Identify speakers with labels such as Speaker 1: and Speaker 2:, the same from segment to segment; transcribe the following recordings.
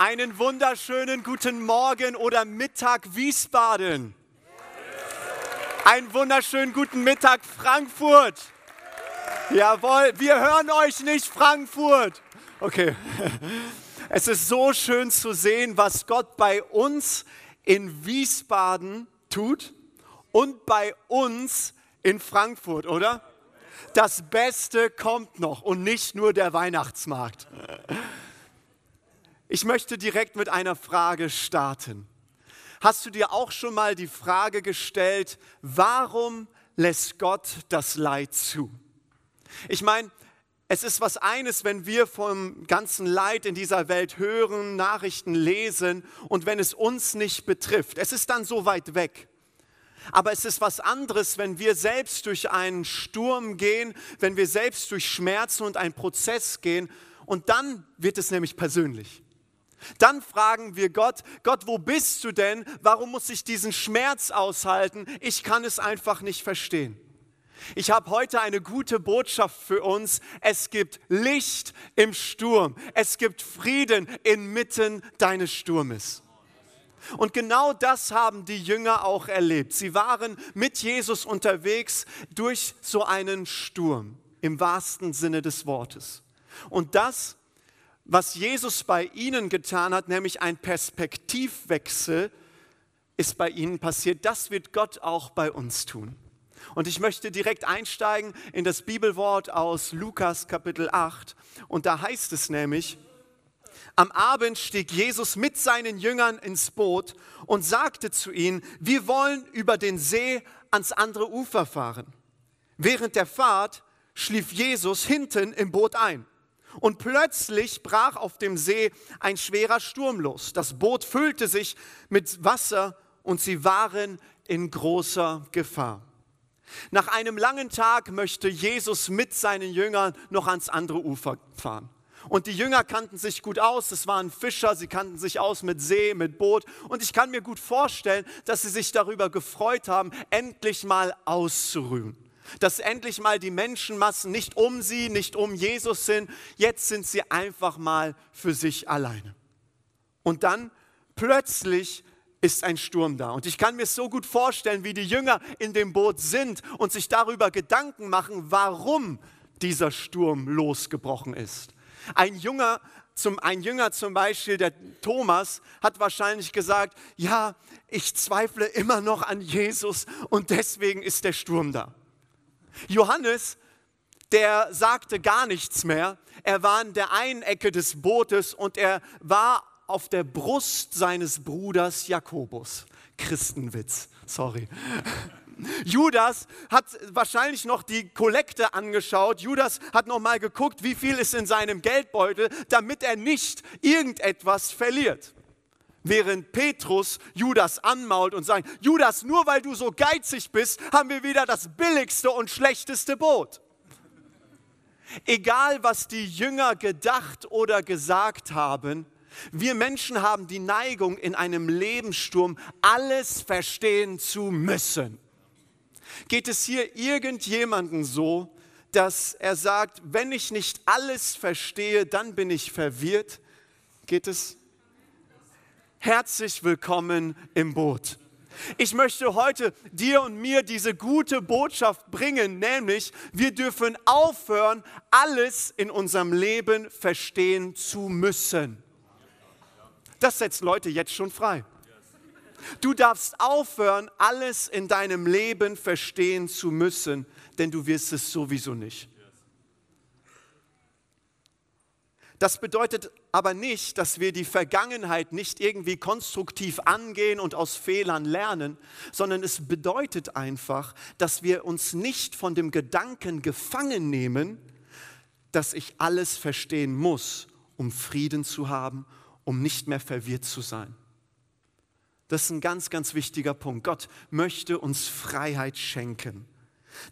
Speaker 1: Einen wunderschönen guten Morgen oder Mittag Wiesbaden. Einen wunderschönen guten Mittag Frankfurt. Jawohl, wir hören euch nicht Frankfurt. Okay. Es ist so schön zu sehen, was Gott bei uns in Wiesbaden tut und bei uns in Frankfurt, oder? Das Beste kommt noch und nicht nur der Weihnachtsmarkt. Ich möchte direkt mit einer Frage starten. Hast du dir auch schon mal die Frage gestellt, warum lässt Gott das Leid zu? Ich meine, es ist was eines, wenn wir vom ganzen Leid in dieser Welt hören, Nachrichten lesen und wenn es uns nicht betrifft. Es ist dann so weit weg. Aber es ist was anderes, wenn wir selbst durch einen Sturm gehen, wenn wir selbst durch Schmerzen und einen Prozess gehen und dann wird es nämlich persönlich. Dann fragen wir Gott, Gott, wo bist du denn? Warum muss ich diesen Schmerz aushalten? Ich kann es einfach nicht verstehen. Ich habe heute eine gute Botschaft für uns. Es gibt Licht im Sturm. Es gibt Frieden inmitten deines Sturmes. Und genau das haben die Jünger auch erlebt. Sie waren mit Jesus unterwegs durch so einen Sturm im wahrsten Sinne des Wortes. Und das was Jesus bei ihnen getan hat, nämlich ein Perspektivwechsel, ist bei ihnen passiert. Das wird Gott auch bei uns tun. Und ich möchte direkt einsteigen in das Bibelwort aus Lukas Kapitel 8. Und da heißt es nämlich, am Abend stieg Jesus mit seinen Jüngern ins Boot und sagte zu ihnen, wir wollen über den See ans andere Ufer fahren. Während der Fahrt schlief Jesus hinten im Boot ein. Und plötzlich brach auf dem See ein schwerer Sturm los. Das Boot füllte sich mit Wasser und sie waren in großer Gefahr. Nach einem langen Tag möchte Jesus mit seinen Jüngern noch ans andere Ufer fahren. Und die Jünger kannten sich gut aus, es waren Fischer, sie kannten sich aus mit See, mit Boot. Und ich kann mir gut vorstellen, dass sie sich darüber gefreut haben, endlich mal auszuruhen dass endlich mal die Menschenmassen nicht um sie, nicht um Jesus sind. Jetzt sind sie einfach mal für sich alleine. Und dann plötzlich ist ein Sturm da. Und ich kann mir so gut vorstellen, wie die Jünger in dem Boot sind und sich darüber Gedanken machen, warum dieser Sturm losgebrochen ist. Ein Jünger, zum, ein Jünger zum Beispiel, der Thomas, hat wahrscheinlich gesagt, ja, ich zweifle immer noch an Jesus und deswegen ist der Sturm da. Johannes, der sagte gar nichts mehr. Er war in der einen Ecke des Bootes und er war auf der Brust seines Bruders Jakobus. Christenwitz, sorry. Judas hat wahrscheinlich noch die Kollekte angeschaut. Judas hat noch mal geguckt, wie viel ist in seinem Geldbeutel, damit er nicht irgendetwas verliert. Während Petrus Judas anmault und sagt, Judas, nur weil du so geizig bist, haben wir wieder das billigste und schlechteste Boot. Egal, was die Jünger gedacht oder gesagt haben, wir Menschen haben die Neigung, in einem Lebenssturm alles verstehen zu müssen. Geht es hier irgendjemanden so, dass er sagt, wenn ich nicht alles verstehe, dann bin ich verwirrt? Geht es herzlich willkommen im Boot. Ich möchte heute dir und mir diese gute Botschaft bringen, nämlich wir dürfen aufhören, alles in unserem Leben verstehen zu müssen. Das setzt Leute jetzt schon frei. Du darfst aufhören, alles in deinem Leben verstehen zu müssen, denn du wirst es sowieso nicht. Das bedeutet aber nicht, dass wir die Vergangenheit nicht irgendwie konstruktiv angehen und aus Fehlern lernen, sondern es bedeutet einfach, dass wir uns nicht von dem Gedanken gefangen nehmen, dass ich alles verstehen muss, um Frieden zu haben, um nicht mehr verwirrt zu sein. Das ist ein ganz, ganz wichtiger Punkt. Gott möchte uns Freiheit schenken.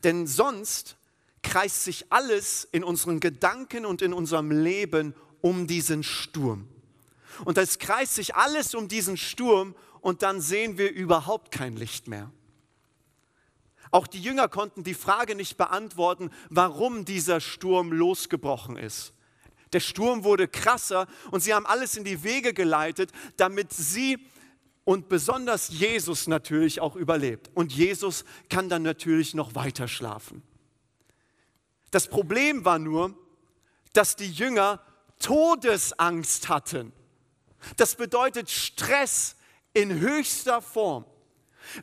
Speaker 1: Denn sonst kreist sich alles in unseren Gedanken und in unserem Leben um diesen Sturm. Und es kreist sich alles um diesen Sturm und dann sehen wir überhaupt kein Licht mehr. Auch die Jünger konnten die Frage nicht beantworten, warum dieser Sturm losgebrochen ist. Der Sturm wurde krasser und sie haben alles in die Wege geleitet, damit sie und besonders Jesus natürlich auch überlebt. Und Jesus kann dann natürlich noch weiter schlafen. Das Problem war nur, dass die Jünger Todesangst hatten. Das bedeutet Stress in höchster Form.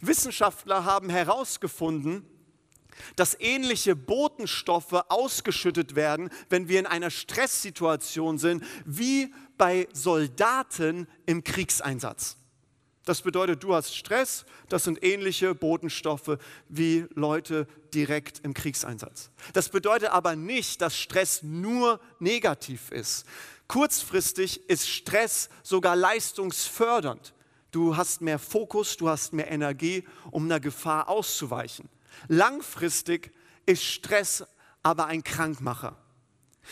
Speaker 1: Wissenschaftler haben herausgefunden, dass ähnliche Botenstoffe ausgeschüttet werden, wenn wir in einer Stresssituation sind, wie bei Soldaten im Kriegseinsatz. Das bedeutet, du hast Stress, das sind ähnliche Botenstoffe wie Leute direkt im Kriegseinsatz. Das bedeutet aber nicht, dass Stress nur negativ ist. Kurzfristig ist Stress sogar leistungsfördernd. Du hast mehr Fokus, du hast mehr Energie, um einer Gefahr auszuweichen. Langfristig ist Stress aber ein Krankmacher.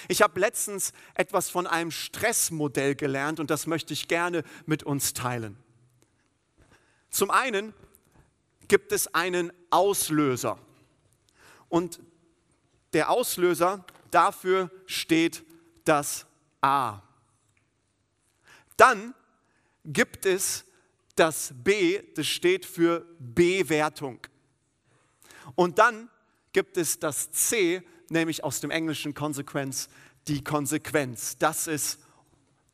Speaker 1: Ich habe letztens etwas von einem Stressmodell gelernt und das möchte ich gerne mit uns teilen. Zum einen gibt es einen Auslöser und der Auslöser dafür steht das A. Dann gibt es das B, das steht für Bewertung. Und dann gibt es das C, nämlich aus dem englischen Konsequenz, die Konsequenz. Das ist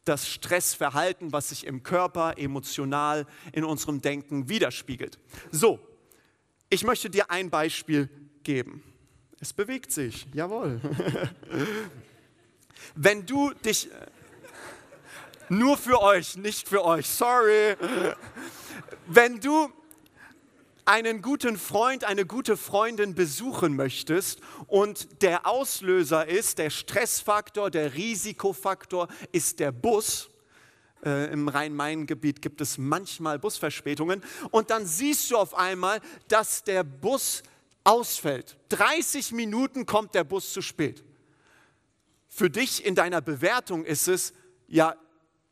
Speaker 1: das Stressverhalten, was sich im Körper, emotional, in unserem Denken widerspiegelt. So, ich möchte dir ein Beispiel geben. Es bewegt sich, jawohl. Wenn du dich, nur für euch, nicht für euch, sorry. Wenn du einen guten Freund, eine gute Freundin besuchen möchtest und der Auslöser ist, der Stressfaktor, der Risikofaktor ist der Bus, äh, im Rhein-Main-Gebiet gibt es manchmal Busverspätungen und dann siehst du auf einmal, dass der Bus ausfällt. 30 Minuten kommt der Bus zu spät. Für dich in deiner Bewertung ist es, ja,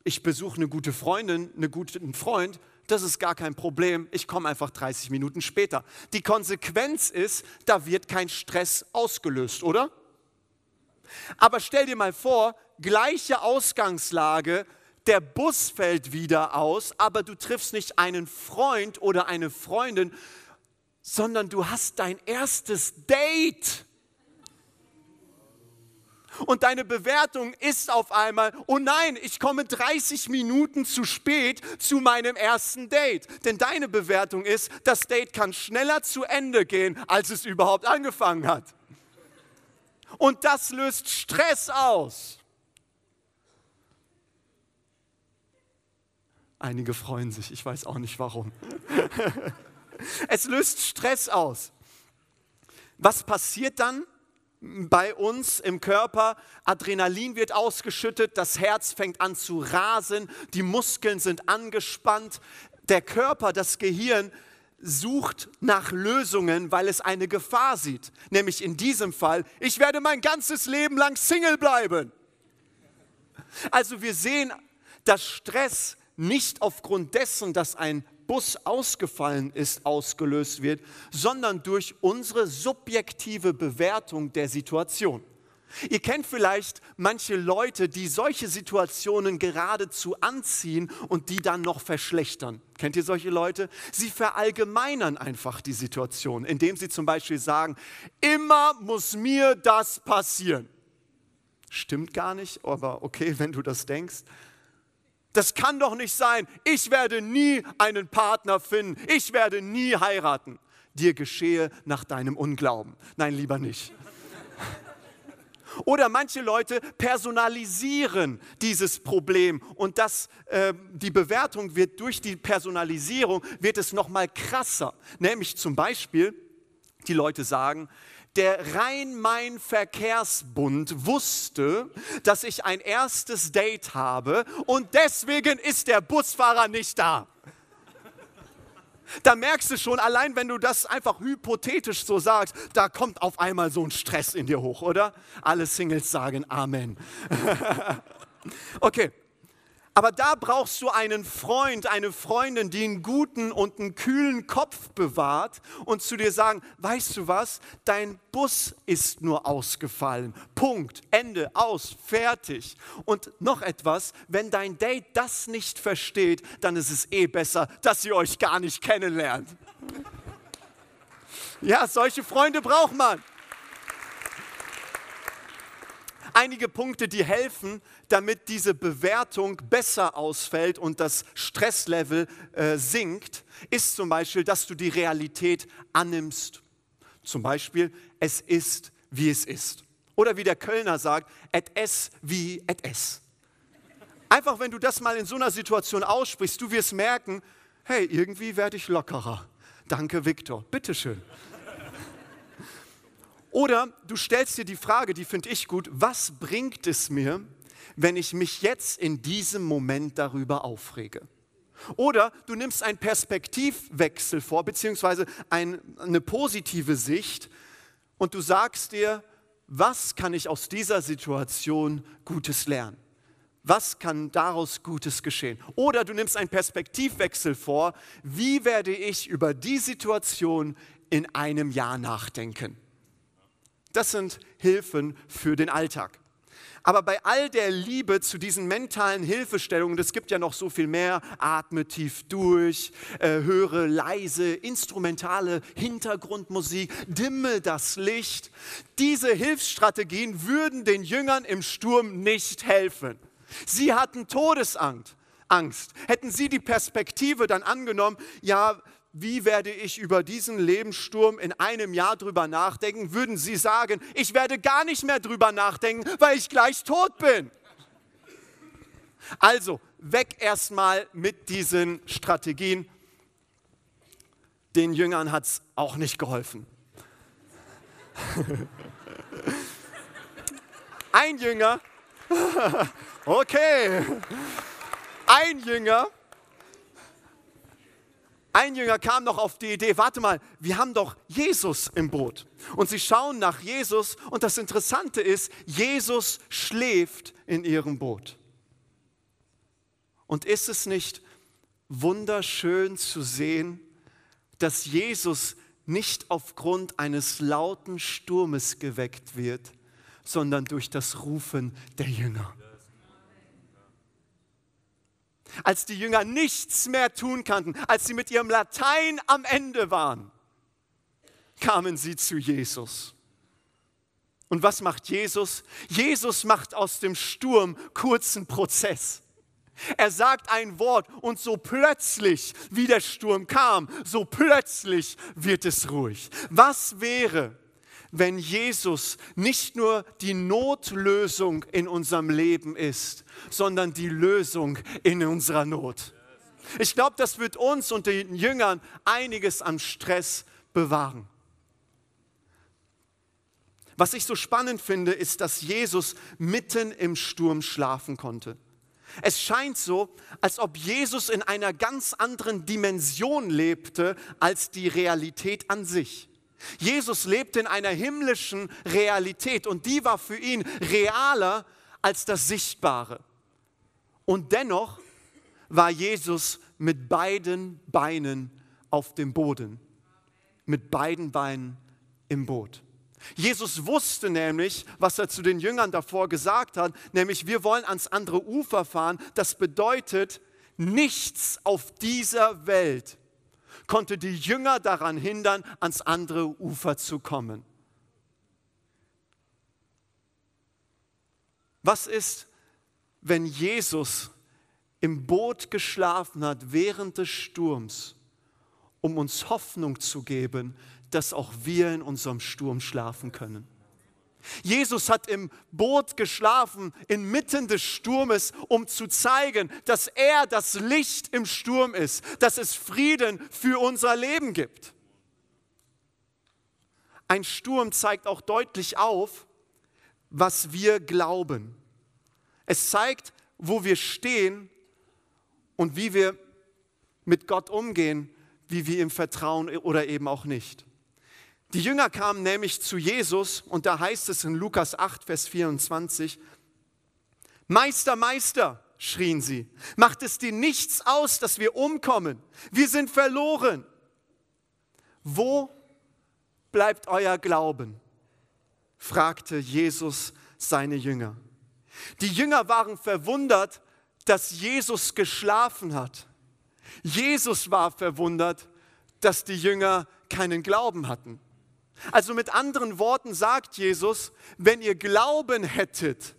Speaker 1: ich besuche eine gute Freundin, einen guten Freund, das ist gar kein Problem, ich komme einfach 30 Minuten später. Die Konsequenz ist, da wird kein Stress ausgelöst, oder? Aber stell dir mal vor, gleiche Ausgangslage, der Bus fällt wieder aus, aber du triffst nicht einen Freund oder eine Freundin, sondern du hast dein erstes Date. Und deine Bewertung ist auf einmal, oh nein, ich komme 30 Minuten zu spät zu meinem ersten Date. Denn deine Bewertung ist, das Date kann schneller zu Ende gehen, als es überhaupt angefangen hat. Und das löst Stress aus. Einige freuen sich, ich weiß auch nicht warum. es löst Stress aus. Was passiert dann? Bei uns im Körper. Adrenalin wird ausgeschüttet, das Herz fängt an zu rasen, die Muskeln sind angespannt. Der Körper, das Gehirn sucht nach Lösungen, weil es eine Gefahr sieht. Nämlich in diesem Fall, ich werde mein ganzes Leben lang Single bleiben. Also wir sehen, dass Stress nicht aufgrund dessen, dass ein Bus ausgefallen ist, ausgelöst wird, sondern durch unsere subjektive Bewertung der Situation. Ihr kennt vielleicht manche Leute, die solche Situationen geradezu anziehen und die dann noch verschlechtern. Kennt ihr solche Leute? Sie verallgemeinern einfach die Situation, indem sie zum Beispiel sagen, immer muss mir das passieren. Stimmt gar nicht, aber okay, wenn du das denkst. Das kann doch nicht sein. Ich werde nie einen Partner finden. Ich werde nie heiraten. Dir geschehe nach deinem Unglauben. Nein, lieber nicht. Oder manche Leute personalisieren dieses Problem und das, äh, die Bewertung wird durch die Personalisierung wird es noch mal krasser. Nämlich zum Beispiel, die Leute sagen, der Rhein-Main-Verkehrsbund wusste, dass ich ein erstes Date habe und deswegen ist der Busfahrer nicht da. Da merkst du schon, allein wenn du das einfach hypothetisch so sagst, da kommt auf einmal so ein Stress in dir hoch, oder? Alle Singles sagen Amen. okay, Aber da brauchst du einen Freund, eine Freundin, die einen guten und einen kühlen Kopf bewahrt und zu dir sagen, weißt du was, dein Bus ist nur ausgefallen. Punkt, Ende, aus, fertig. Und noch etwas, wenn dein Date das nicht versteht, dann ist es eh besser, dass ihr euch gar nicht kennenlernt. Ja, solche Freunde braucht man. Einige Punkte, die helfen, damit diese Bewertung besser ausfällt und das Stresslevel äh, sinkt, ist zum Beispiel, dass du die Realität annimmst. Zum Beispiel, es ist, wie es ist. Oder wie der Kölner sagt, et es wie et es. Einfach, wenn du das mal in so einer Situation aussprichst, du wirst merken, hey, irgendwie werde ich lockerer. Danke, Viktor. Bitteschön. Oder du stellst dir die Frage, die finde ich gut, was bringt es mir, wenn ich mich jetzt in diesem Moment darüber aufrege? Oder du nimmst einen Perspektivwechsel vor, beziehungsweise ein, eine positive Sicht und du sagst dir, was kann ich aus dieser Situation Gutes lernen? Was kann daraus Gutes geschehen? Oder du nimmst einen Perspektivwechsel vor, wie werde ich über die Situation in einem Jahr nachdenken? Das sind Hilfen für den Alltag. Aber bei all der Liebe zu diesen mentalen Hilfestellungen, es gibt ja noch so viel mehr, atme tief durch, äh, höre leise, instrumentale Hintergrundmusik, dimme das Licht. Diese Hilfsstrategien würden den Jüngern im Sturm nicht helfen. Sie hatten Todesangst. Angst. Hätten sie die Perspektive dann angenommen, ja, wie werde ich über diesen Lebenssturm in einem Jahr drüber nachdenken, würden Sie sagen, ich werde gar nicht mehr drüber nachdenken, weil ich gleich tot bin. Also, weg erstmal mit diesen Strategien. Den Jüngern hat es auch nicht geholfen. Ein Jünger, okay, ein Jünger ein Jünger kam noch auf die Idee, warte mal, wir haben doch Jesus im Boot. Und sie schauen nach Jesus und das Interessante ist, Jesus schläft in ihrem Boot. Und ist es nicht wunderschön zu sehen, dass Jesus nicht aufgrund eines lauten Sturmes geweckt wird, sondern durch das Rufen der Jünger als die Jünger nichts mehr tun konnten, als sie mit ihrem Latein am Ende waren, kamen sie zu Jesus. Und was macht Jesus? Jesus macht aus dem Sturm kurzen Prozess. Er sagt ein Wort und so plötzlich, wie der Sturm kam, so plötzlich wird es ruhig. Was wäre, wenn Jesus nicht nur die Notlösung in unserem Leben ist, sondern die Lösung in unserer Not. Ich glaube, das wird uns und den Jüngern einiges an Stress bewahren. Was ich so spannend finde, ist, dass Jesus mitten im Sturm schlafen konnte. Es scheint so, als ob Jesus in einer ganz anderen Dimension lebte als die Realität an sich. Jesus lebte in einer himmlischen Realität und die war für ihn realer als das Sichtbare. Und dennoch war Jesus mit beiden Beinen auf dem Boden, mit beiden Beinen im Boot. Jesus wusste nämlich, was er zu den Jüngern davor gesagt hat, nämlich wir wollen ans andere Ufer fahren. Das bedeutet, nichts auf dieser Welt konnte die Jünger daran hindern, ans andere Ufer zu kommen. Was ist, wenn Jesus im Boot geschlafen hat während des Sturms, um uns Hoffnung zu geben, dass auch wir in unserem Sturm schlafen können? Jesus hat im Boot geschlafen inmitten des Sturmes, um zu zeigen, dass er das Licht im Sturm ist, dass es Frieden für unser Leben gibt. Ein Sturm zeigt auch deutlich auf, was wir glauben. Es zeigt, wo wir stehen und wie wir mit Gott umgehen, wie wir ihm vertrauen oder eben auch nicht. Die Jünger kamen nämlich zu Jesus und da heißt es in Lukas 8, Vers 24, Meister, Meister, schrien sie. Macht es dir nichts aus, dass wir umkommen? Wir sind verloren. Wo bleibt euer Glauben? fragte Jesus seine Jünger. Die Jünger waren verwundert, dass Jesus geschlafen hat. Jesus war verwundert, dass die Jünger keinen Glauben hatten. Also mit anderen Worten sagt Jesus, wenn ihr Glauben hättet,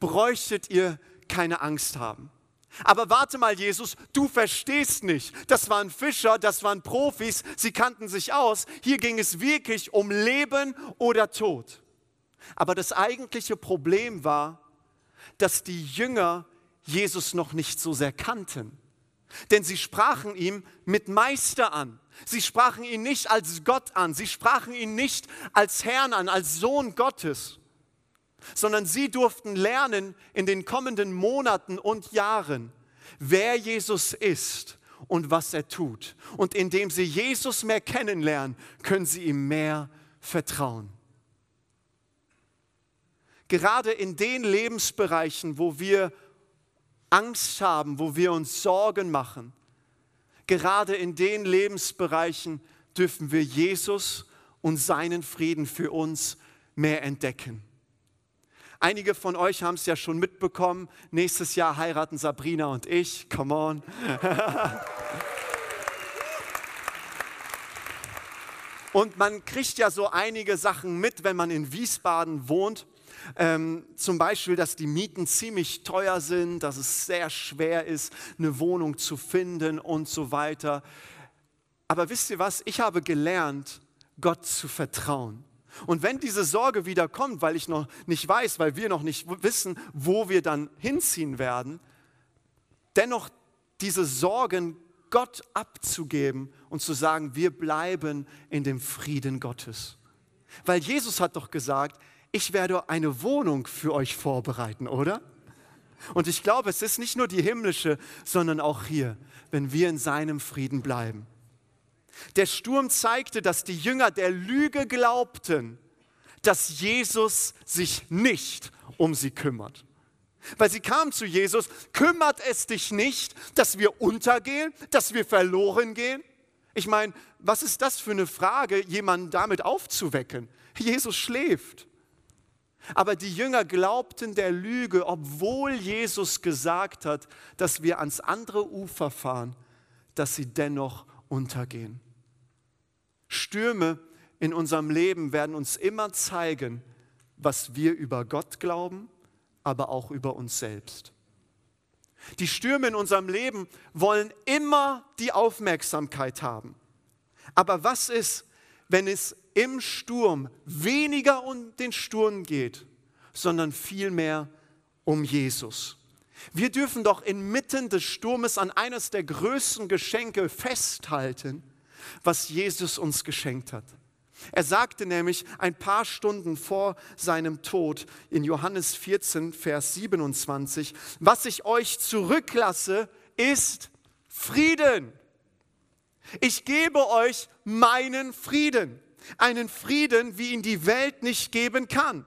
Speaker 1: bräuchtet ihr keine Angst haben. Aber warte mal, Jesus, du verstehst nicht. Das waren Fischer, das waren Profis, sie kannten sich aus. Hier ging es wirklich um Leben oder Tod. Aber das eigentliche Problem war, dass die Jünger Jesus noch nicht so sehr kannten. Denn sie sprachen ihm mit Meister an. Sie sprachen ihn nicht als Gott an. Sie sprachen ihn nicht als Herrn an, als Sohn Gottes. Sondern sie durften lernen in den kommenden Monaten und Jahren, wer Jesus ist und was er tut. Und indem sie Jesus mehr kennenlernen, können sie ihm mehr vertrauen. Gerade in den Lebensbereichen, wo wir Angst haben, wo wir uns Sorgen machen, gerade in den Lebensbereichen dürfen wir Jesus und seinen Frieden für uns mehr entdecken. Einige von euch haben es ja schon mitbekommen. Nächstes Jahr heiraten Sabrina und ich. Come on. und man kriegt ja so einige Sachen mit, wenn man in Wiesbaden wohnt. Ähm, zum Beispiel, dass die Mieten ziemlich teuer sind, dass es sehr schwer ist, eine Wohnung zu finden und so weiter. Aber wisst ihr was? Ich habe gelernt, Gott zu vertrauen. Und wenn diese Sorge wieder kommt, weil ich noch nicht weiß, weil wir noch nicht wissen, wo wir dann hinziehen werden, dennoch diese Sorgen Gott abzugeben und zu sagen, wir bleiben in dem Frieden Gottes. Weil Jesus hat doch gesagt, ich werde eine Wohnung für euch vorbereiten, oder? Und ich glaube, es ist nicht nur die himmlische, sondern auch hier, wenn wir in seinem Frieden bleiben. Der Sturm zeigte, dass die Jünger der Lüge glaubten, dass Jesus sich nicht um sie kümmert. Weil sie kamen zu Jesus, kümmert es dich nicht, dass wir untergehen, dass wir verloren gehen? Ich meine, was ist das für eine Frage, jemanden damit aufzuwecken? Jesus schläft. Aber die Jünger glaubten der Lüge, obwohl Jesus gesagt hat, dass wir ans andere Ufer fahren, dass sie dennoch untergehen. Stürme in unserem Leben werden uns immer zeigen, was wir über Gott glauben, aber auch über uns selbst. Die Stürme in unserem Leben wollen immer die Aufmerksamkeit haben. Aber was ist, wenn es im Sturm weniger um den Sturm geht, sondern vielmehr um Jesus. Wir dürfen doch inmitten des Sturmes an eines der größten Geschenke festhalten, was Jesus uns geschenkt hat. Er sagte nämlich ein paar Stunden vor seinem Tod in Johannes 14, Vers 27, was ich euch zurücklasse, ist Frieden. Ich gebe euch meinen Frieden, einen Frieden, wie ihn die Welt nicht geben kann.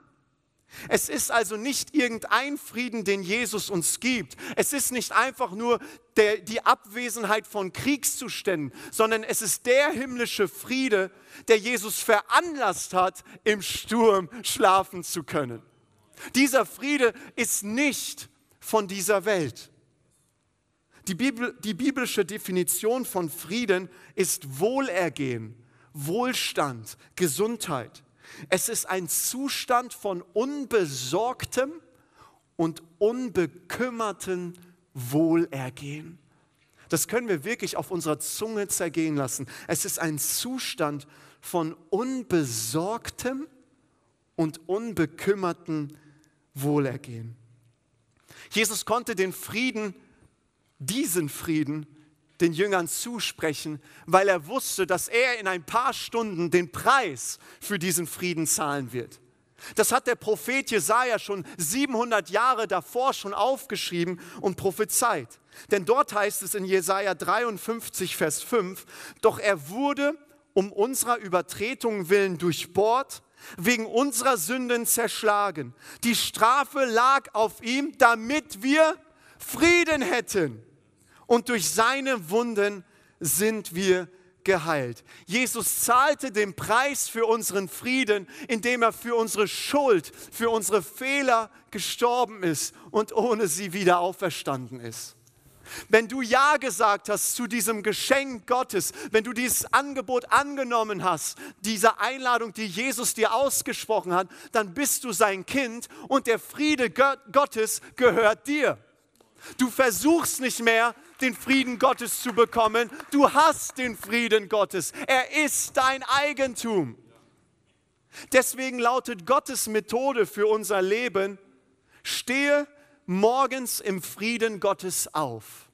Speaker 1: Es ist also nicht irgendein Frieden, den Jesus uns gibt. Es ist nicht einfach nur der, die Abwesenheit von Kriegszuständen, sondern es ist der himmlische Friede, der Jesus veranlasst hat, im Sturm schlafen zu können. Dieser Friede ist nicht von dieser Welt. Die, Bibel, die biblische Definition von Frieden ist Wohlergehen, Wohlstand, Gesundheit. Es ist ein Zustand von unbesorgtem und unbekümmertem Wohlergehen. Das können wir wirklich auf unserer Zunge zergehen lassen. Es ist ein Zustand von unbesorgtem und unbekümmertem Wohlergehen. Jesus konnte den Frieden, diesen Frieden, den Jüngern zusprechen, weil er wusste, dass er in ein paar Stunden den Preis für diesen Frieden zahlen wird. Das hat der Prophet Jesaja schon 700 Jahre davor schon aufgeschrieben und prophezeit. Denn dort heißt es in Jesaja 53, Vers 5, doch er wurde um unserer Übertretungen willen durchbohrt, wegen unserer Sünden zerschlagen. Die Strafe lag auf ihm, damit wir Frieden hätten. Und durch seine Wunden sind wir geheilt. Jesus zahlte den Preis für unseren Frieden, indem er für unsere Schuld, für unsere Fehler gestorben ist und ohne sie wieder auferstanden ist. Wenn du Ja gesagt hast zu diesem Geschenk Gottes, wenn du dieses Angebot angenommen hast, diese Einladung, die Jesus dir ausgesprochen hat, dann bist du sein Kind und der Friede Gottes gehört dir. Du versuchst nicht mehr, den Frieden Gottes zu bekommen. Du hast den Frieden Gottes. Er ist dein Eigentum. Deswegen lautet Gottes Methode für unser Leben, stehe morgens im Frieden Gottes auf.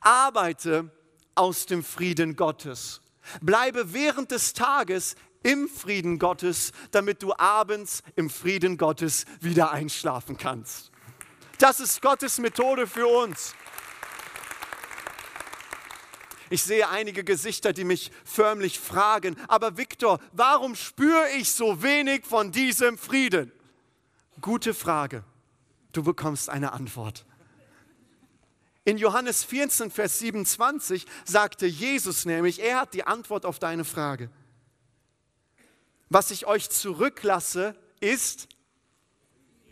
Speaker 1: Arbeite aus dem Frieden Gottes. Bleibe während des Tages im Frieden Gottes, damit du abends im Frieden Gottes wieder einschlafen kannst. Das ist Gottes Methode für uns. Ich sehe einige Gesichter, die mich förmlich fragen, aber Viktor, warum spüre ich so wenig von diesem Frieden? Gute Frage. Du bekommst eine Antwort. In Johannes 14, Vers 27 sagte Jesus nämlich, er hat die Antwort auf deine Frage. Was ich euch zurücklasse, ist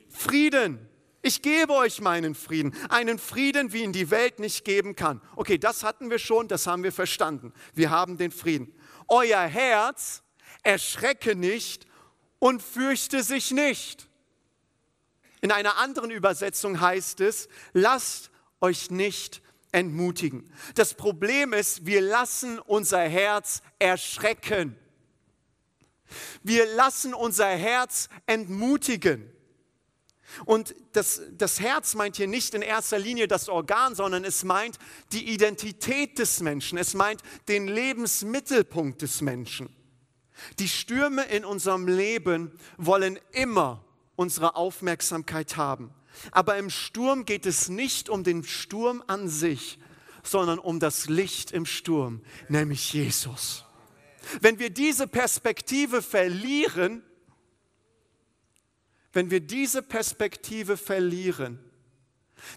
Speaker 1: Frieden. Ich gebe euch meinen Frieden, einen Frieden, wie ihn die Welt nicht geben kann. Okay, das hatten wir schon, das haben wir verstanden. Wir haben den Frieden. Euer Herz erschrecke nicht und fürchte sich nicht. In einer anderen Übersetzung heißt es, lasst euch nicht entmutigen. Das Problem ist, wir lassen unser Herz erschrecken. Wir lassen unser Herz entmutigen. Und das, das Herz meint hier nicht in erster Linie das Organ, sondern es meint die Identität des Menschen. Es meint den Lebensmittelpunkt des Menschen. Die Stürme in unserem Leben wollen immer unsere Aufmerksamkeit haben. Aber im Sturm geht es nicht um den Sturm an sich, sondern um das Licht im Sturm, nämlich Jesus. Wenn wir diese Perspektive verlieren, wenn wir diese Perspektive verlieren,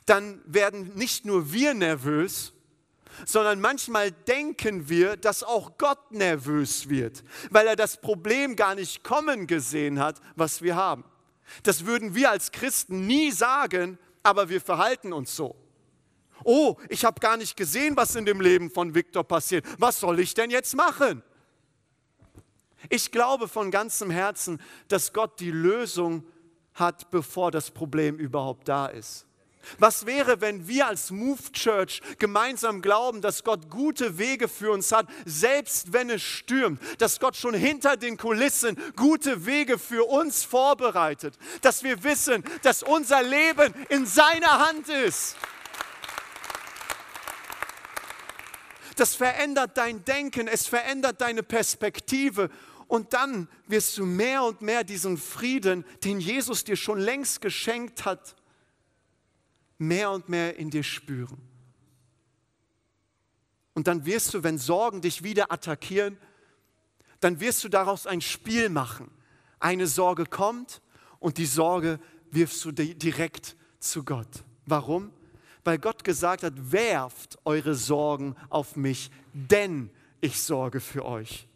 Speaker 1: dann werden nicht nur wir nervös, sondern manchmal denken wir, dass auch Gott nervös wird, weil er das Problem gar nicht kommen gesehen hat, was wir haben. Das würden wir als Christen nie sagen, aber wir verhalten uns so. Oh, ich habe gar nicht gesehen, was in dem Leben von Viktor passiert. Was soll ich denn jetzt machen? Ich glaube von ganzem Herzen, dass Gott die Lösung hat, bevor das Problem überhaupt da ist. Was wäre, wenn wir als Move Church gemeinsam glauben, dass Gott gute Wege für uns hat, selbst wenn es stürmt, dass Gott schon hinter den Kulissen gute Wege für uns vorbereitet, dass wir wissen, dass unser Leben in seiner Hand ist. Das verändert dein Denken, es verändert deine Perspektive und dann wirst du mehr und mehr diesen Frieden, den Jesus dir schon längst geschenkt hat, mehr und mehr in dir spüren. Und dann wirst du, wenn Sorgen dich wieder attackieren, dann wirst du daraus ein Spiel machen. Eine Sorge kommt und die Sorge wirfst du direkt zu Gott. Warum? Weil Gott gesagt hat, werft eure Sorgen auf mich, denn ich sorge für euch.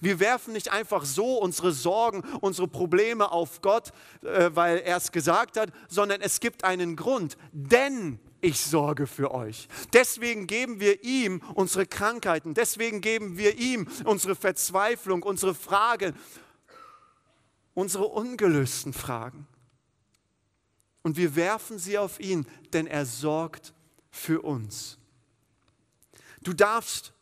Speaker 1: Wir werfen nicht einfach so unsere Sorgen, unsere Probleme auf Gott, äh, weil er es gesagt hat, sondern es gibt einen Grund, denn ich sorge für euch. Deswegen geben wir ihm unsere Krankheiten, deswegen geben wir ihm unsere Verzweiflung, unsere Fragen, unsere ungelösten Fragen. Und wir werfen sie auf ihn, denn er sorgt für uns. Du darfst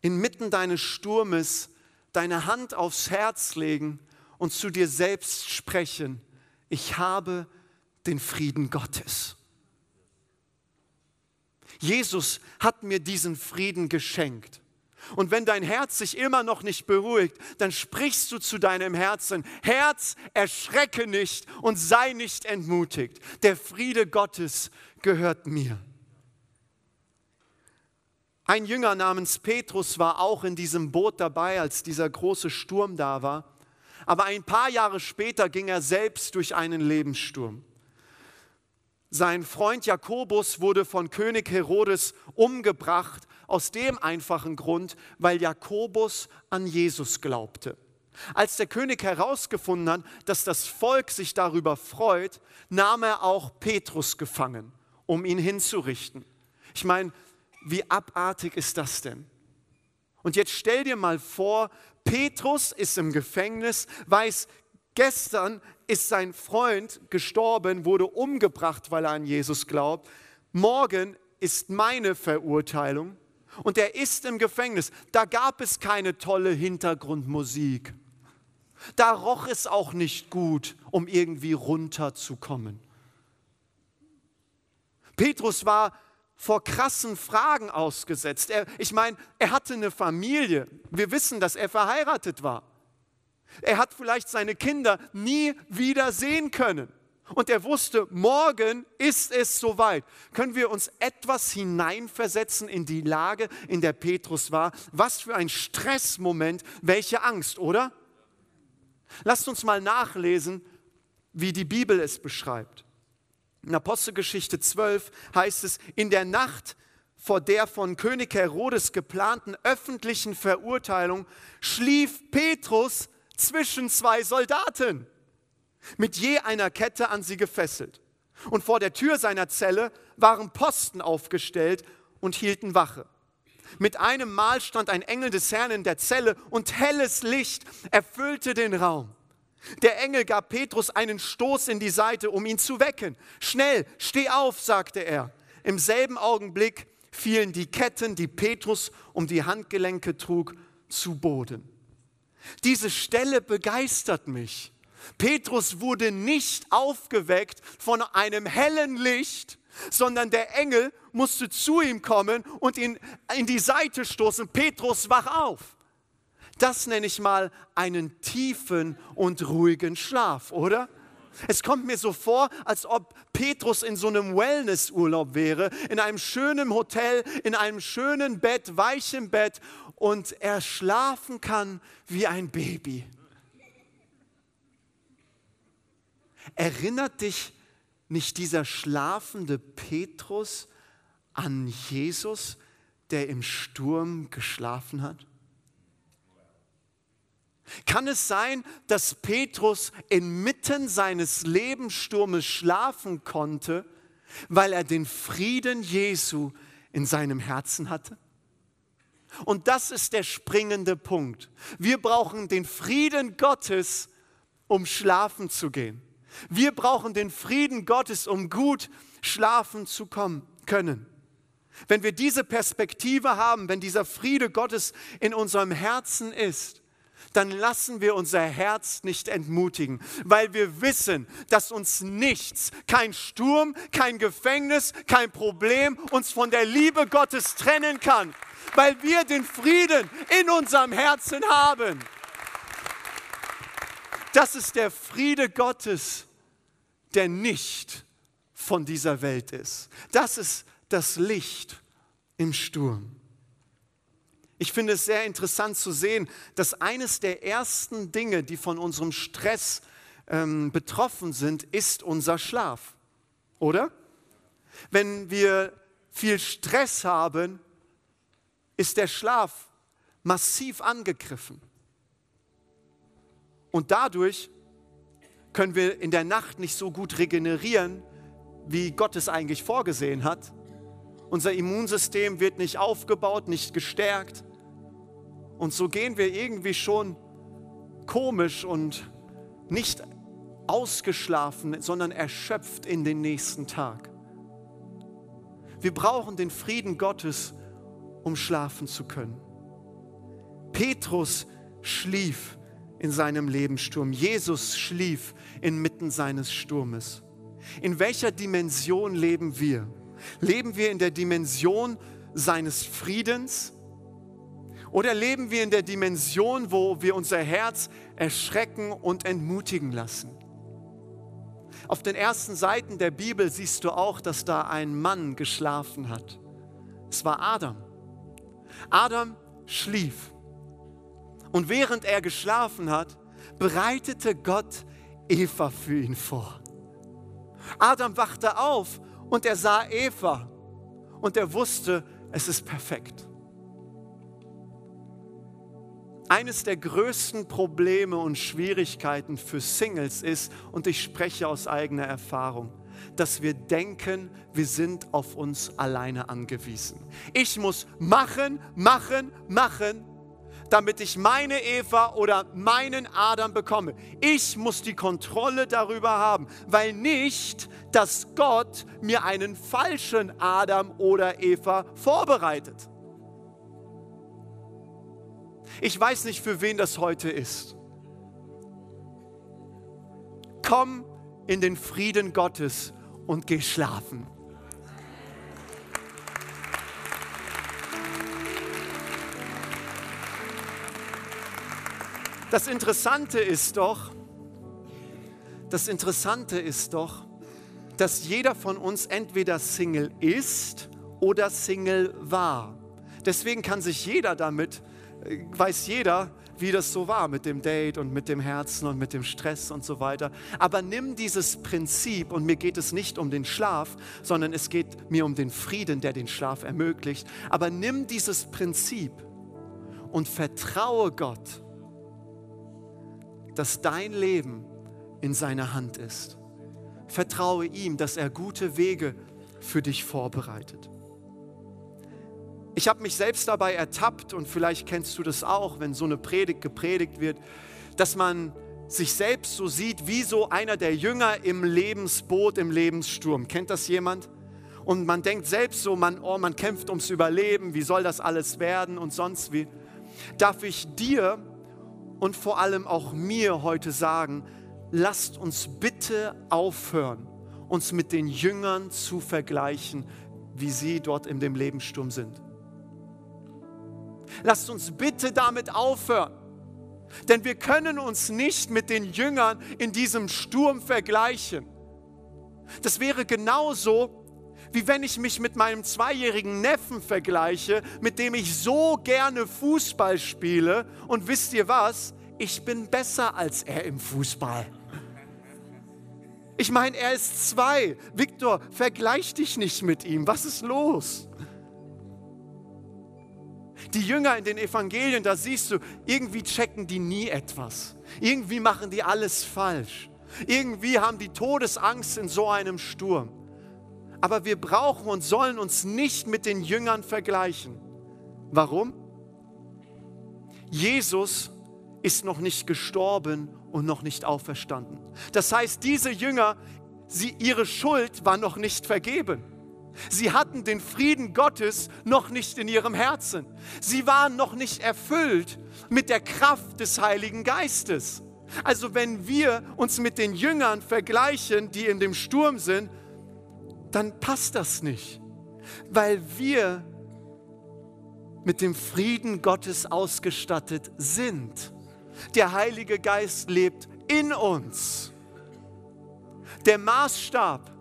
Speaker 1: inmitten deines Sturmes deine Hand aufs Herz legen und zu dir selbst sprechen, ich habe den Frieden Gottes. Jesus hat mir diesen Frieden geschenkt. Und wenn dein Herz sich immer noch nicht beruhigt, dann sprichst du zu deinem Herzen, Herz, erschrecke nicht und sei nicht entmutigt. Der Friede Gottes gehört mir. Ein Jünger namens Petrus war auch in diesem Boot dabei, als dieser große Sturm da war. Aber ein paar Jahre später ging er selbst durch einen Lebenssturm. Sein Freund Jakobus wurde von König Herodes umgebracht, aus dem einfachen Grund, weil Jakobus an Jesus glaubte. Als der König herausgefunden hat, dass das Volk sich darüber freut, nahm er auch Petrus gefangen, um ihn hinzurichten. Ich meine, wie abartig ist das denn? Und jetzt stell dir mal vor, Petrus ist im Gefängnis, weiß, gestern ist sein Freund gestorben, wurde umgebracht, weil er an Jesus glaubt. Morgen ist meine Verurteilung und er ist im Gefängnis. Da gab es keine tolle Hintergrundmusik. Da roch es auch nicht gut, um irgendwie runterzukommen. Petrus war vor krassen Fragen ausgesetzt. Er, ich meine, er hatte eine Familie. Wir wissen, dass er verheiratet war. Er hat vielleicht seine Kinder nie wieder sehen können. Und er wusste, morgen ist es soweit. Können wir uns etwas hineinversetzen in die Lage, in der Petrus war? Was für ein Stressmoment, welche Angst, oder? Lasst uns mal nachlesen, wie die Bibel es beschreibt. In Apostelgeschichte 12 heißt es, in der Nacht vor der von König Herodes geplanten öffentlichen Verurteilung schlief Petrus zwischen zwei Soldaten, mit je einer Kette an sie gefesselt. Und vor der Tür seiner Zelle waren Posten aufgestellt und hielten Wache. Mit einem Mal stand ein Engel des Herrn in der Zelle und helles Licht erfüllte den Raum. Der Engel gab Petrus einen Stoß in die Seite, um ihn zu wecken. Schnell, steh auf, sagte er. Im selben Augenblick fielen die Ketten, die Petrus um die Handgelenke trug, zu Boden. Diese Stelle begeistert mich. Petrus wurde nicht aufgeweckt von einem hellen Licht, sondern der Engel musste zu ihm kommen und ihn in die Seite stoßen. Petrus, wach auf. Das nenne ich mal einen tiefen und ruhigen Schlaf, oder? Es kommt mir so vor, als ob Petrus in so einem Wellnessurlaub wäre, in einem schönen Hotel, in einem schönen Bett, weichem Bett und er schlafen kann wie ein Baby. Erinnert dich nicht dieser schlafende Petrus an Jesus, der im Sturm geschlafen hat? Kann es sein, dass Petrus inmitten seines Lebenssturmes schlafen konnte, weil er den Frieden Jesu in seinem Herzen hatte? Und das ist der springende Punkt. Wir brauchen den Frieden Gottes, um schlafen zu gehen. Wir brauchen den Frieden Gottes, um gut schlafen zu kommen, können. Wenn wir diese Perspektive haben, wenn dieser Friede Gottes in unserem Herzen ist, dann lassen wir unser Herz nicht entmutigen, weil wir wissen, dass uns nichts, kein Sturm, kein Gefängnis, kein Problem uns von der Liebe Gottes trennen kann, weil wir den Frieden in unserem Herzen haben. Das ist der Friede Gottes, der nicht von dieser Welt ist. Das ist das Licht im Sturm. Ich finde es sehr interessant zu sehen, dass eines der ersten Dinge, die von unserem Stress ähm, betroffen sind, ist unser Schlaf. Oder? Wenn wir viel Stress haben, ist der Schlaf massiv angegriffen. Und dadurch können wir in der Nacht nicht so gut regenerieren, wie Gott es eigentlich vorgesehen hat. Unser Immunsystem wird nicht aufgebaut, nicht gestärkt. Und so gehen wir irgendwie schon komisch und nicht ausgeschlafen, sondern erschöpft in den nächsten Tag. Wir brauchen den Frieden Gottes, um schlafen zu können. Petrus schlief in seinem Lebenssturm. Jesus schlief inmitten seines Sturmes. In welcher Dimension leben wir? Leben wir in der Dimension seines Friedens? Oder leben wir in der Dimension, wo wir unser Herz erschrecken und entmutigen lassen? Auf den ersten Seiten der Bibel siehst du auch, dass da ein Mann geschlafen hat. Es war Adam. Adam schlief. Und während er geschlafen hat, bereitete Gott Eva für ihn vor. Adam wachte auf und er sah Eva und er wusste, es ist perfekt. Eines der größten Probleme und Schwierigkeiten für Singles ist, und ich spreche aus eigener Erfahrung, dass wir denken, wir sind auf uns alleine angewiesen. Ich muss machen, machen, machen, damit ich meine Eva oder meinen Adam bekomme. Ich muss die Kontrolle darüber haben, weil nicht, dass Gott mir einen falschen Adam oder Eva vorbereitet. Ich weiß nicht, für wen das heute ist. Komm in den Frieden Gottes und geh schlafen. Das Interessante ist doch, das Interessante ist doch, dass jeder von uns entweder Single ist oder Single war. Deswegen kann sich jeder damit, weiß jeder, wie das so war mit dem Date und mit dem Herzen und mit dem Stress und so weiter. Aber nimm dieses Prinzip und mir geht es nicht um den Schlaf, sondern es geht mir um den Frieden, der den Schlaf ermöglicht. Aber nimm dieses Prinzip und vertraue Gott dass dein Leben in seiner Hand ist. Vertraue ihm, dass er gute Wege für dich vorbereitet. Ich habe mich selbst dabei ertappt und vielleicht kennst du das auch, wenn so eine Predigt gepredigt wird, dass man sich selbst so sieht wie so einer der Jünger im Lebensboot, im Lebenssturm. Kennt das jemand? Und man denkt selbst so, man, oh, man kämpft ums Überleben, wie soll das alles werden und sonst wie. Darf ich dir und vor allem auch mir heute sagen, lasst uns bitte aufhören, uns mit den Jüngern zu vergleichen, wie sie dort in dem Lebenssturm sind. Lasst uns bitte damit aufhören. Denn wir können uns nicht mit den Jüngern in diesem Sturm vergleichen. Das wäre genauso, wie wenn ich mich mit meinem zweijährigen Neffen vergleiche, mit dem ich so gerne Fußball spiele. Und wisst ihr was? Ich bin besser als er im Fußball. Ich meine, er ist zwei. Viktor, vergleich dich nicht mit ihm. Was ist los? Die Jünger in den Evangelien, da siehst du, irgendwie checken die nie etwas. Irgendwie machen die alles falsch. Irgendwie haben die Todesangst in so einem Sturm. Aber wir brauchen und sollen uns nicht mit den Jüngern vergleichen. Warum? Jesus ist noch nicht gestorben und noch nicht auferstanden. Das heißt, diese Jünger, sie, ihre Schuld war noch nicht vergeben. Sie hatten den Frieden Gottes noch nicht in ihrem Herzen. Sie waren noch nicht erfüllt mit der Kraft des Heiligen Geistes. Also wenn wir uns mit den Jüngern vergleichen, die in dem Sturm sind, dann passt das nicht, weil wir mit dem Frieden Gottes ausgestattet sind. Der Heilige Geist lebt in uns. Der Maßstab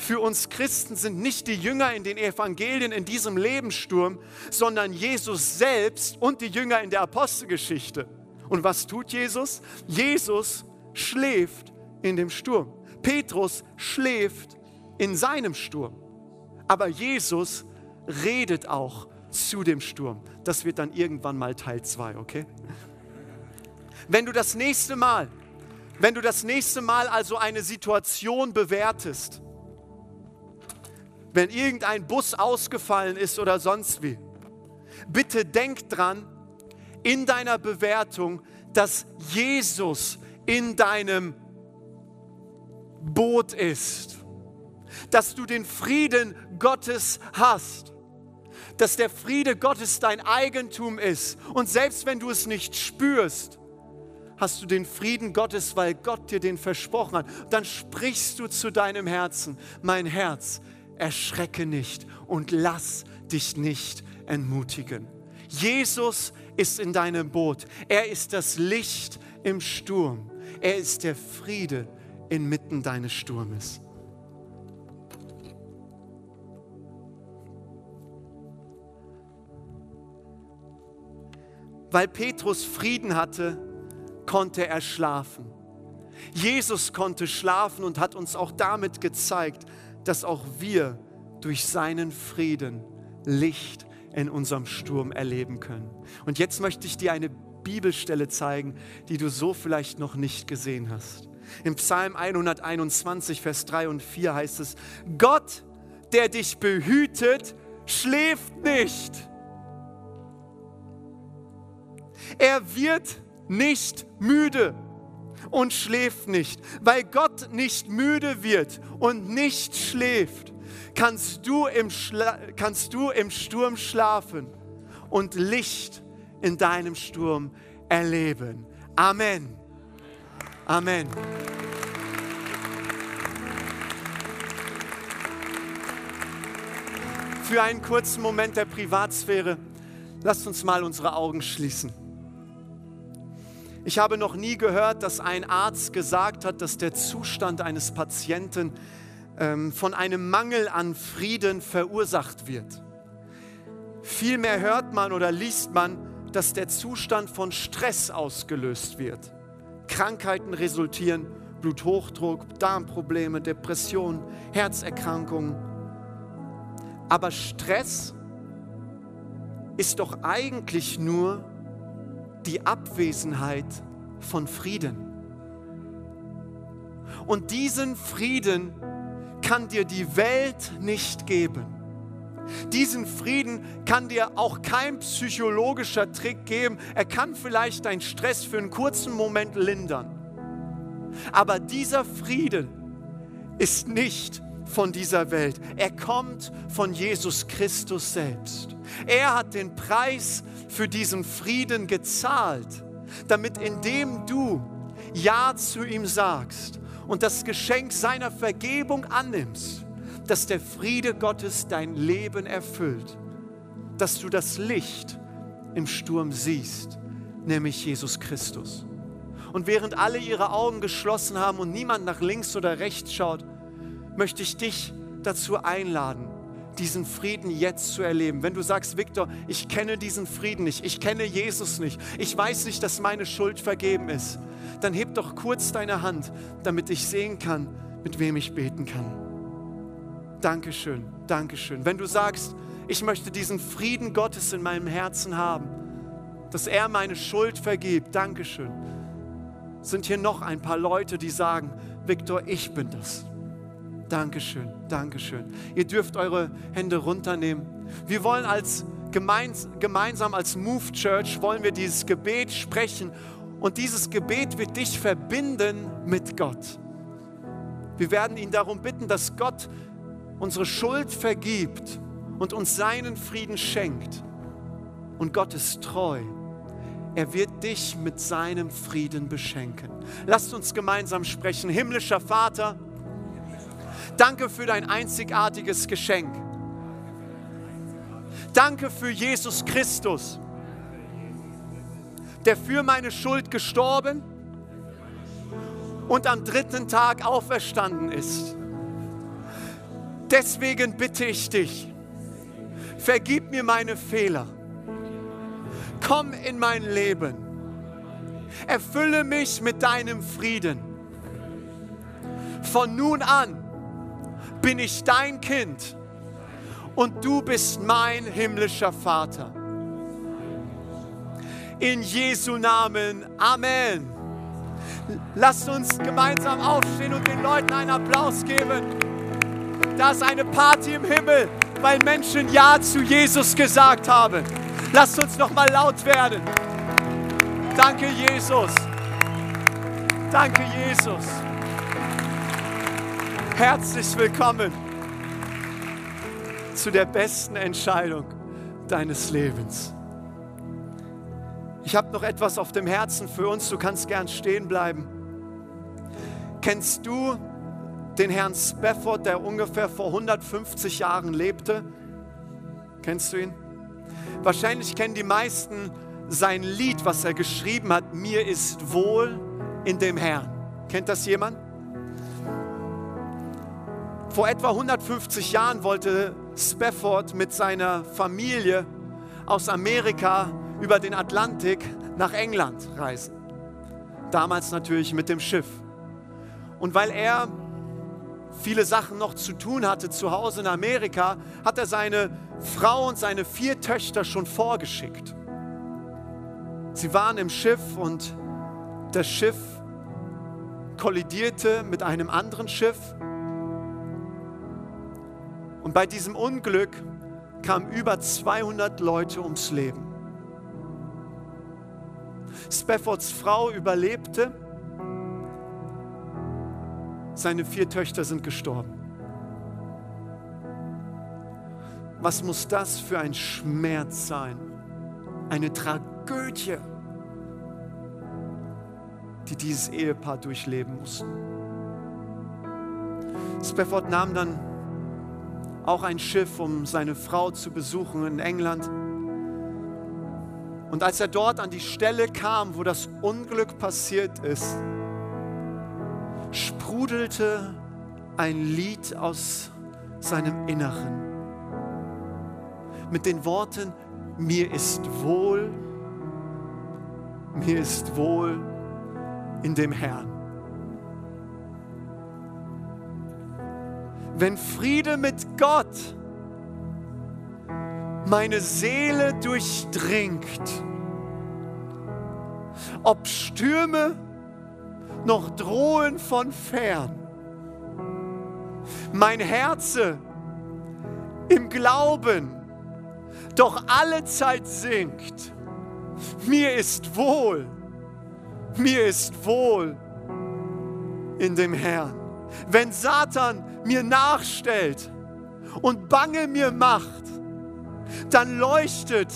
Speaker 1: für uns Christen sind nicht die Jünger in den Evangelien in diesem Lebenssturm, sondern Jesus selbst und die Jünger in der Apostelgeschichte. Und was tut Jesus? Jesus schläft in dem Sturm. Petrus schläft in seinem Sturm. Aber Jesus redet auch zu dem Sturm. Das wird dann irgendwann mal Teil 2, okay? Wenn du das nächste Mal, wenn du das nächste Mal also eine Situation bewertest, wenn irgendein Bus ausgefallen ist oder sonst wie, bitte denk dran in deiner Bewertung, dass Jesus in deinem Boot ist, dass du den Frieden Gottes hast, dass der Friede Gottes dein Eigentum ist. Und selbst wenn du es nicht spürst, hast du den Frieden Gottes, weil Gott dir den versprochen hat. Dann sprichst du zu deinem Herzen, mein Herz, erschrecke nicht und lass dich nicht entmutigen. Jesus ist in deinem Boot. Er ist das Licht im Sturm. Er ist der Friede inmitten deines Sturmes. Weil Petrus Frieden hatte, konnte er schlafen. Jesus konnte schlafen und hat uns auch damit gezeigt, dass auch wir durch seinen Frieden Licht in unserem Sturm erleben können. Und jetzt möchte ich dir eine Bibelstelle zeigen, die du so vielleicht noch nicht gesehen hast. Im Psalm 121, Vers 3 und 4 heißt es, Gott, der dich behütet, schläft nicht. Er wird nicht müde und schläft nicht. Weil Gott nicht müde wird und nicht schläft, kannst du im, Schla kannst du im Sturm schlafen und Licht in deinem Sturm erleben. Amen. Amen. Für einen kurzen Moment der Privatsphäre, lasst uns mal unsere Augen schließen. Ich habe noch nie gehört, dass ein Arzt gesagt hat, dass der Zustand eines Patienten ähm, von einem Mangel an Frieden verursacht wird. Vielmehr hört man oder liest man, dass der Zustand von Stress ausgelöst wird. Krankheiten resultieren, Bluthochdruck, Darmprobleme, Depressionen, Herzerkrankungen. Aber Stress ist doch eigentlich nur die Abwesenheit von Frieden. Und diesen Frieden kann dir die Welt nicht geben. Diesen Frieden kann dir auch kein psychologischer Trick geben. Er kann vielleicht deinen Stress für einen kurzen Moment lindern. Aber dieser Friede ist nicht von dieser Welt. Er kommt von Jesus Christus selbst. Er hat den Preis für diesen Frieden gezahlt, damit indem du Ja zu ihm sagst und das Geschenk seiner Vergebung annimmst, dass der Friede Gottes dein Leben erfüllt, dass du das Licht im Sturm siehst, nämlich Jesus Christus. Und während alle ihre Augen geschlossen haben und niemand nach links oder rechts schaut, möchte ich dich dazu einladen, diesen Frieden jetzt zu erleben. Wenn du sagst, Viktor, ich kenne diesen Frieden nicht, ich kenne Jesus nicht, ich weiß nicht, dass meine Schuld vergeben ist, dann heb doch kurz deine Hand, damit ich sehen kann, mit wem ich beten kann. Dankeschön, Dankeschön. Wenn du sagst, ich möchte diesen Frieden Gottes in meinem Herzen haben, dass er meine Schuld vergibt, Dankeschön. Sind hier noch ein paar Leute, die sagen, Viktor, ich bin das. Dankeschön, Dankeschön. Ihr dürft eure Hände runternehmen. Wir wollen als gemeins, gemeinsam als Move Church wollen wir dieses Gebet sprechen und dieses Gebet wird dich verbinden mit Gott. Wir werden ihn darum bitten, dass Gott unsere Schuld vergibt und uns seinen Frieden schenkt. Und Gott ist treu. Er wird dich mit seinem Frieden beschenken. Lasst uns gemeinsam sprechen. Himmlischer Vater, Danke für dein einzigartiges Geschenk. Danke für Jesus Christus, der für meine Schuld gestorben und am dritten Tag auferstanden ist. Deswegen bitte ich dich, vergib mir meine Fehler. Komm in mein Leben. Erfülle mich mit deinem Frieden. Von nun an bin ich dein Kind und du bist mein himmlischer Vater. In Jesu Namen, Amen. Lasst uns gemeinsam aufstehen und den Leuten einen Applaus geben. Da ist eine Party im Himmel, weil Menschen Ja zu Jesus gesagt haben. Lasst uns noch mal laut werden. Danke, Jesus. Danke, Jesus. Herzlich willkommen zu der besten Entscheidung deines Lebens. Ich habe noch etwas auf dem Herzen für uns, du kannst gern stehen bleiben. Kennst du den Herrn Spafford, der ungefähr vor 150 Jahren lebte? Kennst du ihn? Wahrscheinlich kennen die meisten sein Lied, was er geschrieben hat, Mir ist wohl in dem Herrn. Kennt das jemand? Vor etwa 150 Jahren wollte Spafford mit seiner Familie aus Amerika über den Atlantik nach England reisen. Damals natürlich mit dem Schiff. Und weil er viele Sachen noch zu tun hatte zu Hause in Amerika, hat er seine Frau und seine vier Töchter schon vorgeschickt. Sie waren im Schiff und das Schiff kollidierte mit einem anderen Schiff. Und bei diesem Unglück kamen über 200 Leute ums Leben. Spaffords Frau überlebte seine vier Töchter sind gestorben. Was muss das für ein Schmerz sein? Eine Tragödie, die dieses Ehepaar durchleben musste. Spafford nahm dann auch ein Schiff, um seine Frau zu besuchen in England. Und als er dort an die Stelle kam, wo das Unglück passiert ist, sprudelte ein Lied aus seinem Inneren mit den Worten, mir ist wohl, mir ist wohl in dem Herrn. Wenn Friede mit Gott meine Seele durchdringt, ob Stürme noch drohen von fern. Mein Herze im Glauben doch alle Zeit singt. Mir ist wohl, mir ist wohl in dem Herrn. Wenn Satan mir nachstellt und Bange mir macht, dann leuchtet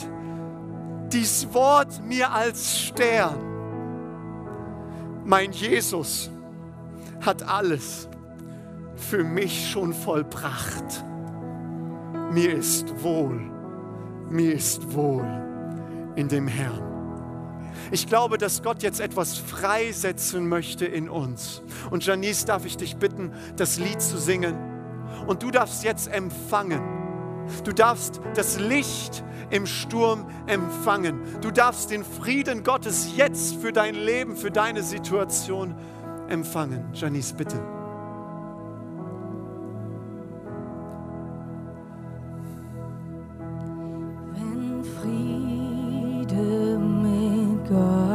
Speaker 1: dies Wort mir als Stern mein Jesus hat alles für mich schon vollbracht. Mir ist wohl, mir ist wohl in dem Herrn. Ich glaube, dass Gott jetzt etwas freisetzen möchte in uns. Und Janice, darf ich dich bitten, das Lied zu singen. Und du darfst jetzt empfangen. Du darfst das Licht im Sturm empfangen. Du darfst den Frieden Gottes jetzt für dein Leben, für deine Situation empfangen. Janice, bitte.
Speaker 2: Ist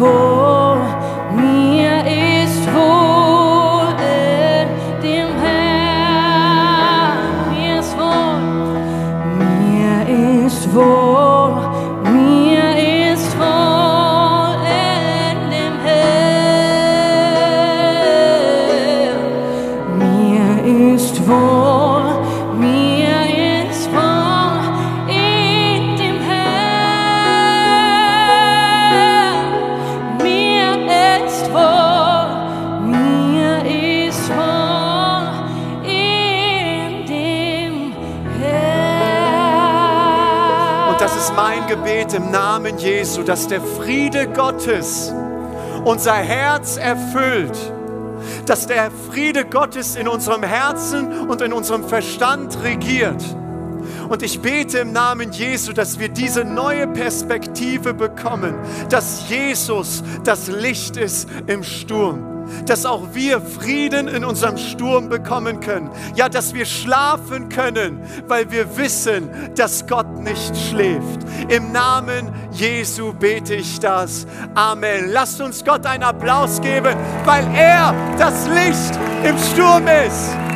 Speaker 2: wohl,
Speaker 1: Gebet im Namen Jesu, dass der Friede Gottes unser Herz erfüllt, dass der Friede Gottes in unserem Herzen und in unserem Verstand regiert. Und ich bete im Namen Jesu, dass wir diese neue Perspektive bekommen, dass Jesus das Licht ist im Sturm dass auch wir Frieden in unserem Sturm bekommen können. Ja, dass wir schlafen können, weil wir wissen, dass Gott nicht schläft. Im Namen Jesu bete ich das. Amen. Lasst uns Gott einen Applaus geben, weil er das Licht im Sturm ist.